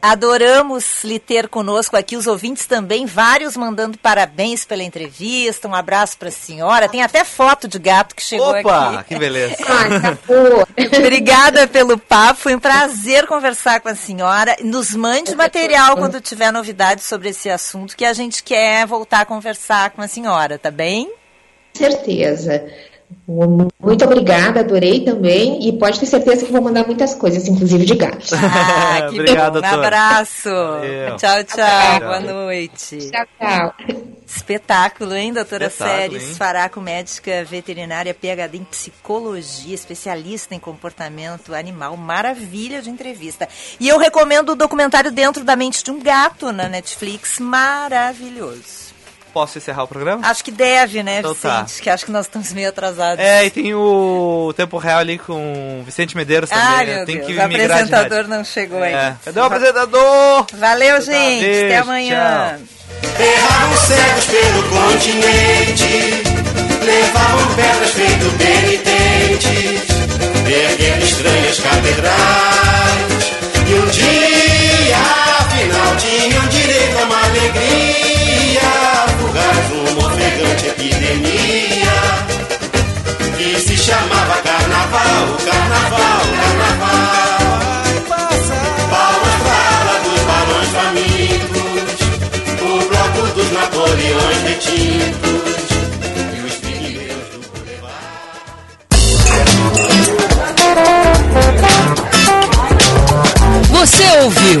Adoramos lhe ter conosco aqui, os ouvintes também, vários mandando parabéns pela entrevista, um abraço para a senhora. Tem até foto de gato que chegou Opa, aqui. Opa, que beleza. Ai, tá Obrigada pelo papo, foi um prazer conversar com a senhora. Nos mande material quando tiver novidades sobre esse assunto, que a gente quer voltar a conversar com a senhora, tá bem? Certeza. Muito obrigada, adorei também. E pode ter certeza que vou mandar muitas coisas, inclusive de gato. Ah, que Obrigado, bom. Um abraço. Valeu. Tchau, tchau. Boa noite. Tchau, tchau. Espetáculo, hein, doutora Séries? Faraco, médica veterinária, PhD em psicologia, especialista em comportamento animal. Maravilha de entrevista. E eu recomendo o documentário Dentro da Mente de um Gato na Netflix. Maravilhoso. Posso encerrar o programa? Acho que deve, né, então, tá. Vicente? Tá. Que acho que nós estamos meio atrasados. É, e tem o Tempo Real ali com Vicente Medeiros também. Ah, meu tem Deus, que o apresentador não chegou é. aí. Cadê o apresentador? Valeu, gente. Beijo, Até amanhã. Erravam cegos pelo continente, levavam pedras feito penitentes, erguendo estranhas catedrais. E um dia, afinal, tinham direito a uma alegria uma ofegante epidemia que se chamava carnaval. carnaval, carnaval. Palmas pra ala dos balões famintos, o bloco dos Napoleões retintos e os pigmeus do Você ouviu?